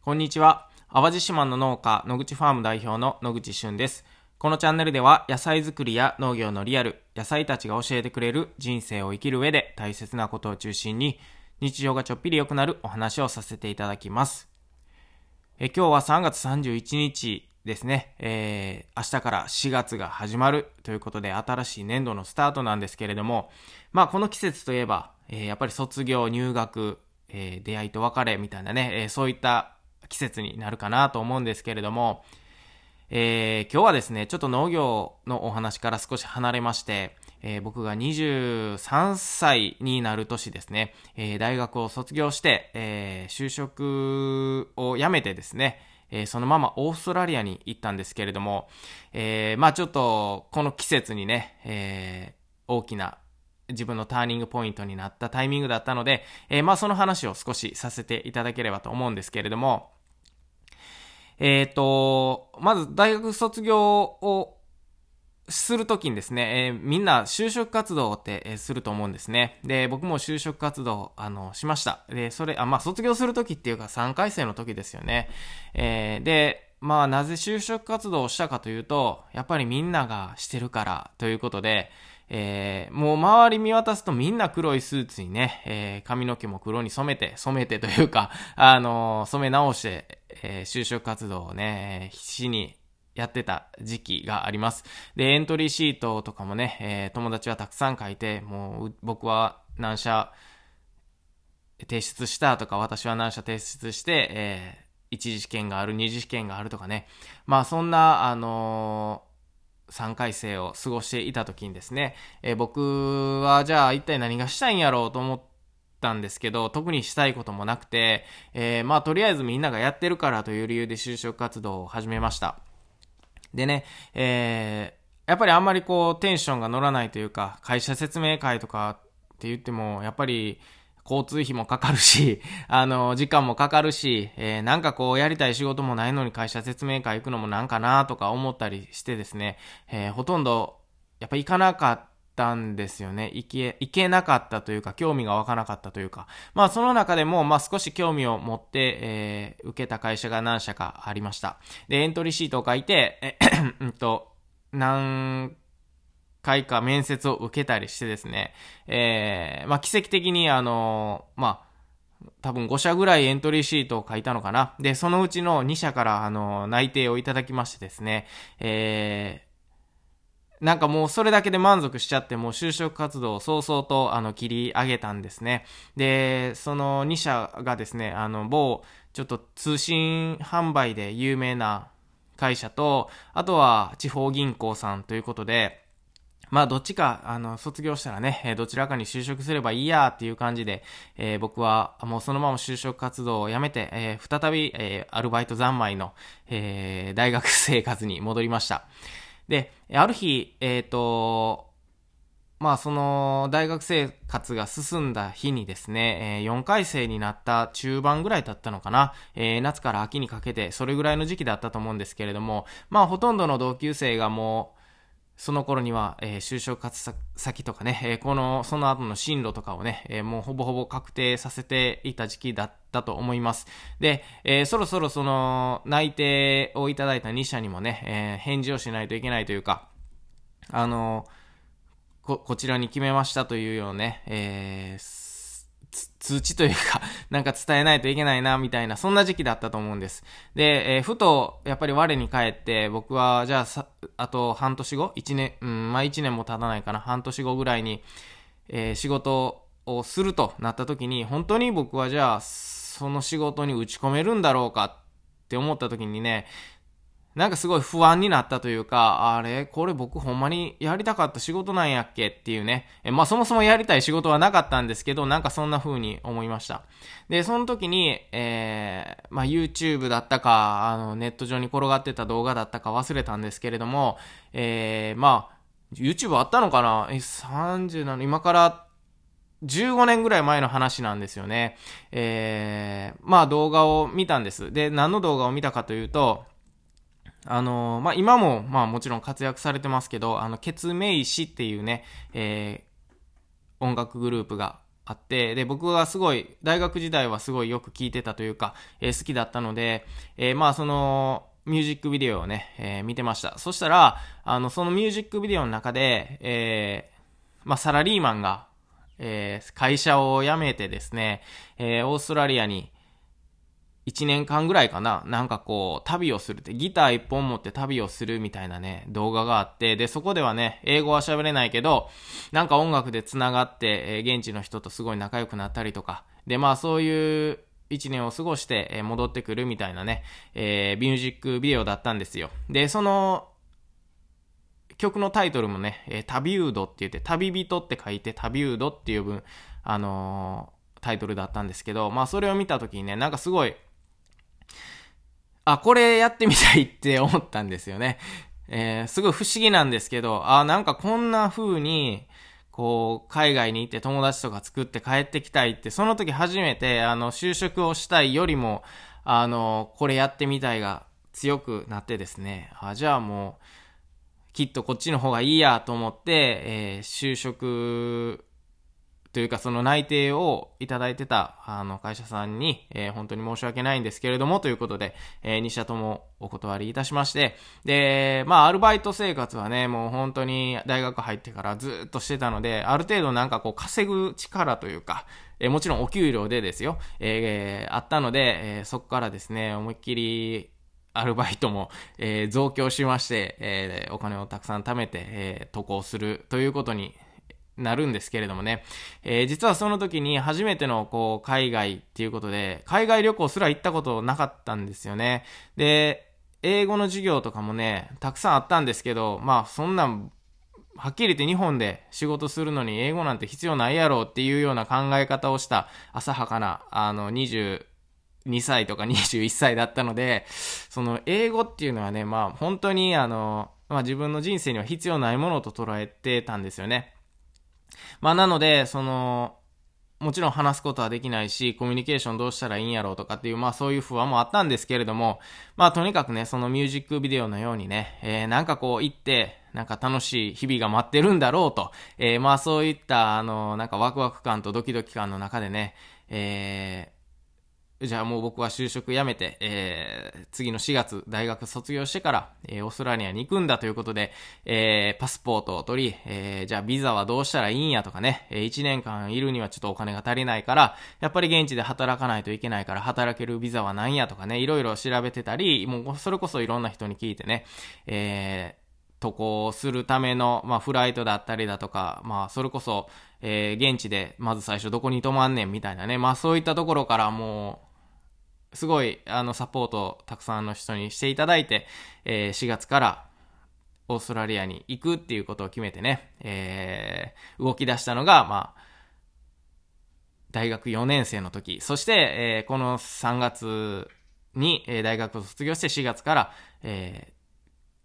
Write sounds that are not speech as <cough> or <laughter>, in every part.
こんにちは。淡路島の農家、野口ファーム代表の野口俊です。このチャンネルでは野菜作りや農業のリアル、野菜たちが教えてくれる人生を生きる上で大切なことを中心に日常がちょっぴり良くなるお話をさせていただきます。え今日は3月31日ですね、えー、明日から4月が始まるということで新しい年度のスタートなんですけれども、まあこの季節といえば、えー、やっぱり卒業、入学、えー、出会いと別れみたいなね、え、そういった季節になるかなと思うんですけれども、えー、今日はですね、ちょっと農業のお話から少し離れまして、えー、僕が23歳になる年ですね、えー、大学を卒業して、えー、就職を辞めてですね、えー、そのままオーストラリアに行ったんですけれども、えー、まあちょっとこの季節にね、えー、大きな自分のターニングポイントになったタイミングだったので、えー、まあその話を少しさせていただければと思うんですけれども、えっ、ー、と、まず大学卒業をするときにですね、えー、みんな就職活動って、えー、すると思うんですね。で、僕も就職活動、あの、しました。で、それ、あ、まあ、卒業するときっていうか3回生の時ですよね。えー、で、まあ、なぜ就職活動をしたかというと、やっぱりみんながしてるからということで、えー、もう周り見渡すとみんな黒いスーツにね、えー、髪の毛も黒に染めて、染めてというか、あのー、染め直して、えー、就職活動をね、必死にやってた時期があります。で、エントリーシートとかもね、えー、友達はたくさん書いて、もう僕は何社提出したとか、私は何社提出して、えー、一次試験がある、二次試験があるとかね。まあそんな、あの3回生を過ごしていた時にですね、えー、僕はじゃあ一体何がしたいんやろうと思ったんですけど、特にしたいこともなくて、えー、まあとりあえずみんながやってるからという理由で就職活動を始めました。でね、えー、やっぱりあんまりこうテンションが乗らないというか、会社説明会とかって言っても、やっぱり交通費もかかるし、<laughs> あの、時間もかかるし、えー、なんかこうやりたい仕事もないのに会社説明会行くのもなんかなとか思ったりしてですね、えー、ほとんどやっぱ行かなかったたんですよね。行け、行けなかったというか、興味が湧かなかったというか。まあその中でも、まあ少し興味を持って、えー、受けた会社が何社かありました。で、エントリーシートを書いて、え、うんと、何回か面接を受けたりしてですね、えー、まあ、奇跡的にあのまあ、多分5社ぐらいエントリーシートを書いたのかな。で、そのうちの2社からあの内定をいただきましてですね、えー、なんかもうそれだけで満足しちゃって、もう就職活動を早々とあの切り上げたんですね。で、その2社がですね、あの某ちょっと通信販売で有名な会社と、あとは地方銀行さんということで、まあ、どっちか、あの、卒業したらね、どちらかに就職すればいいやっていう感じで、えー、僕はもうそのまま就職活動をやめて、えー、再び、えー、アルバイト三昧の、え大学生活に戻りました。で、ある日、えっ、と、まあ、その、大学生活が進んだ日にですね、え4回生になった中盤ぐらいだったのかな、夏から秋にかけて、それぐらいの時期だったと思うんですけれども、まあ、ほとんどの同級生がもう、その頃には、えー、就職活先とかね、えー、この、その後の進路とかをね、えー、もうほぼほぼ確定させていた時期だったと思います。で、えそろそろその、内定をいただいた2社にもね、え返事をしないといけないというか、あのこ、こちらに決めましたというようなね、えー、通知というか <laughs> なんか伝えないといけないな、みたいな、そんな時期だったと思うんです。で、えー、ふと、やっぱり我に返って、僕は、じゃあさ、あと半年後？一年、うん、まあ一年も経たないかな、半年後ぐらいに、えー、仕事をするとなった時に、本当に僕はじゃあ、その仕事に打ち込めるんだろうかって思った時にね、なんかすごい不安になったというか、あれこれ僕ほんまにやりたかった仕事なんやっけっていうね。えまあそもそもやりたい仕事はなかったんですけど、なんかそんな風に思いました。で、その時に、えー、まあ YouTube だったか、あのネット上に転がってた動画だったか忘れたんですけれども、えー、まあ YouTube あったのかな？え、30なの今から15年ぐらい前の話なんですよね。えー、まあ動画を見たんです。で、何の動画を見たかというと、あのー、まあ、今も、まあ、もちろん活躍されてますけど、あの、ケツメイシっていうね、えー、音楽グループがあって、で、僕はすごい、大学時代はすごいよく聞いてたというか、えー、好きだったので、えー、まあその、ミュージックビデオをね、えー、見てました。そしたら、あの、そのミュージックビデオの中で、えー、まあサラリーマンが、えー、会社を辞めてですね、えー、オーストラリアに、1年間ぐらいかな、なんかこう、旅をするって、ギター1本持って旅をするみたいなね、動画があって、で、そこではね、英語は喋れないけど、なんか音楽で繋がって、えー、現地の人とすごい仲良くなったりとか、で、まあそういう1年を過ごして、えー、戻ってくるみたいなね、えー、ミュージックビデオだったんですよ。で、その、曲のタイトルもね、えー、旅ウードって言って、旅人って書いて旅ウードっていう分、あのー、タイトルだったんですけど、まあそれを見た時にね、なんかすごい、あ、これやってみたいって思ったんですよね。えー、すごい不思議なんですけど、あ、なんかこんな風に、こう、海外に行って友達とか作って帰ってきたいって、その時初めて、あの、就職をしたいよりも、あの、これやってみたいが強くなってですね、あ、じゃあもう、きっとこっちの方がいいやと思って、えー、就職というかその内定をいただいてたあの会社さんに、えー、本当に申し訳ないんですけれどもということで、えー、2社ともお断りいたしまして、で、まあアルバイト生活はね、もう本当に大学入ってからずっとしてたので、ある程度なんかこう稼ぐ力というか、え、もちろんお給料でですよ、えー、あったので、えー、そこからですね、思いっきりアルバイトも、えー、増強しまして、え、お金をたくさん貯めて、え、渡航するということになるんですけれどもね、えー、実はその時に初めてのこう海外っていうことで、海外旅行すら行ったことなかったんですよね。で、英語の授業とかもね、たくさんあったんですけど、まあそんなん、はっきり言って日本で仕事するのに英語なんて必要ないやろうっていうような考え方をした浅はかな、あの、22歳とか21歳だったので、その英語っていうのはね、まあ本当にあの、まあ自分の人生には必要ないものと捉えてたんですよね。まあなので、その、もちろん話すことはできないし、コミュニケーションどうしたらいいんやろうとかっていう、まあそういう不安もあったんですけれども、まあとにかくね、そのミュージックビデオのようにね、えー、なんかこう行って、なんか楽しい日々が待ってるんだろうと、えー、まあそういった、あの、なんかワクワク感とドキドキ感の中でね、えー、じゃあもう僕は就職辞めて、えー、次の4月大学卒業してから、えー、オーストラリアに行くんだということで、えー、パスポートを取り、えー、じゃあビザはどうしたらいいんやとかね、えー、1年間いるにはちょっとお金が足りないから、やっぱり現地で働かないといけないから働けるビザは何やとかね、いろいろ調べてたり、もうそれこそいろんな人に聞いてね、えー、渡航するための、まあ、フライトだったりだとか、まあ、それこそ、えー、現地で、まず最初どこに泊まんねんみたいなね、まあ、そういったところからもう、すごい、あの、サポートをたくさんの人にしていただいて、えー、4月からオーストラリアに行くっていうことを決めてね、えー、動き出したのが、まあ、大学4年生の時、そして、えー、この3月に、えー、大学を卒業して4月から、え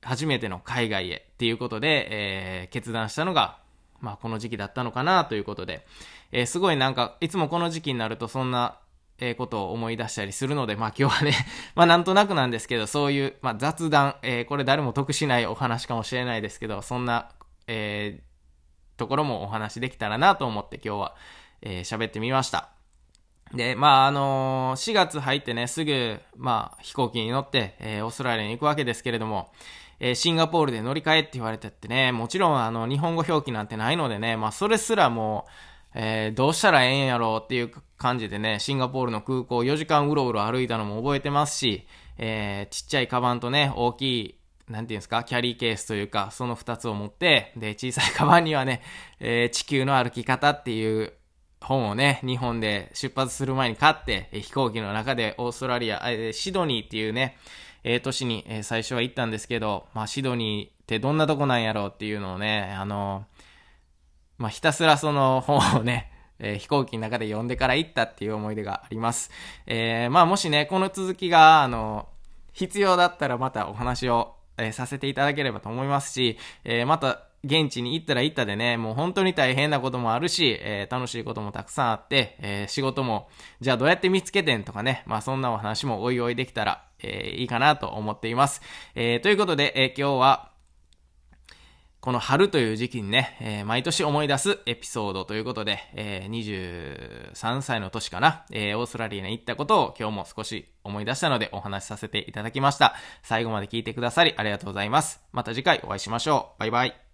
ー、初めての海外へっていうことで、えー、決断したのが、まあ、この時期だったのかなということで、えー、すごいなんか、いつもこの時期になるとそんなえー、ことを思い出したりするので、まあ今日はね <laughs> まあなんとなくなんですけど、そういう、まあ雑談、えー、これ誰も得しないお話かもしれないですけど、そんな、えー、ところもお話できたらなと思って今日は、えー、喋ってみました。で、まあ、あの、4月入ってね、すぐ、まあ、飛行機に乗って、えー、オーストラリアに行くわけですけれども、え、シンガポールで乗り換えって言われてってね、もちろん、あの、日本語表記なんてないのでね、まあ、それすらもう、えー、どうしたらええんやろうっていう感じでね、シンガポールの空港4時間うろうろ歩いたのも覚えてますし、えー、ちっちゃいカバンとね、大きい、なんていうんですか、キャリーケースというか、その2つを持って、で、小さいカバンにはね、えー、地球の歩き方っていう本をね、日本で出発する前に買って、飛行機の中でオーストラリア、えシドニーっていうね、えー、都市に、え、最初は行ったんですけど、まあ、シドニーってどんなとこなんやろうっていうのをね、あのまあ、ひたすらその本をね、えー、飛行機の中で読んでから行ったっていう思い出があります。えー、まあもしね、この続きが、あの、必要だったらまたお話を、えー、させていただければと思いますし、え、また現地に行ったら行ったでね、もう本当に大変なこともあるし、えー、楽しいこともたくさんあって、えー、仕事も、じゃあどうやって見つけてんとかね、まあそんなお話もおいおいできたら、えー、いいかなと思っています。え、ということで、え、今日は、この春という時期にね、えー、毎年思い出すエピソードということで、えー、23歳の年かな、えー、オーストラリアに行ったことを今日も少し思い出したのでお話しさせていただきました。最後まで聞いてくださりありがとうございます。また次回お会いしましょう。バイバイ。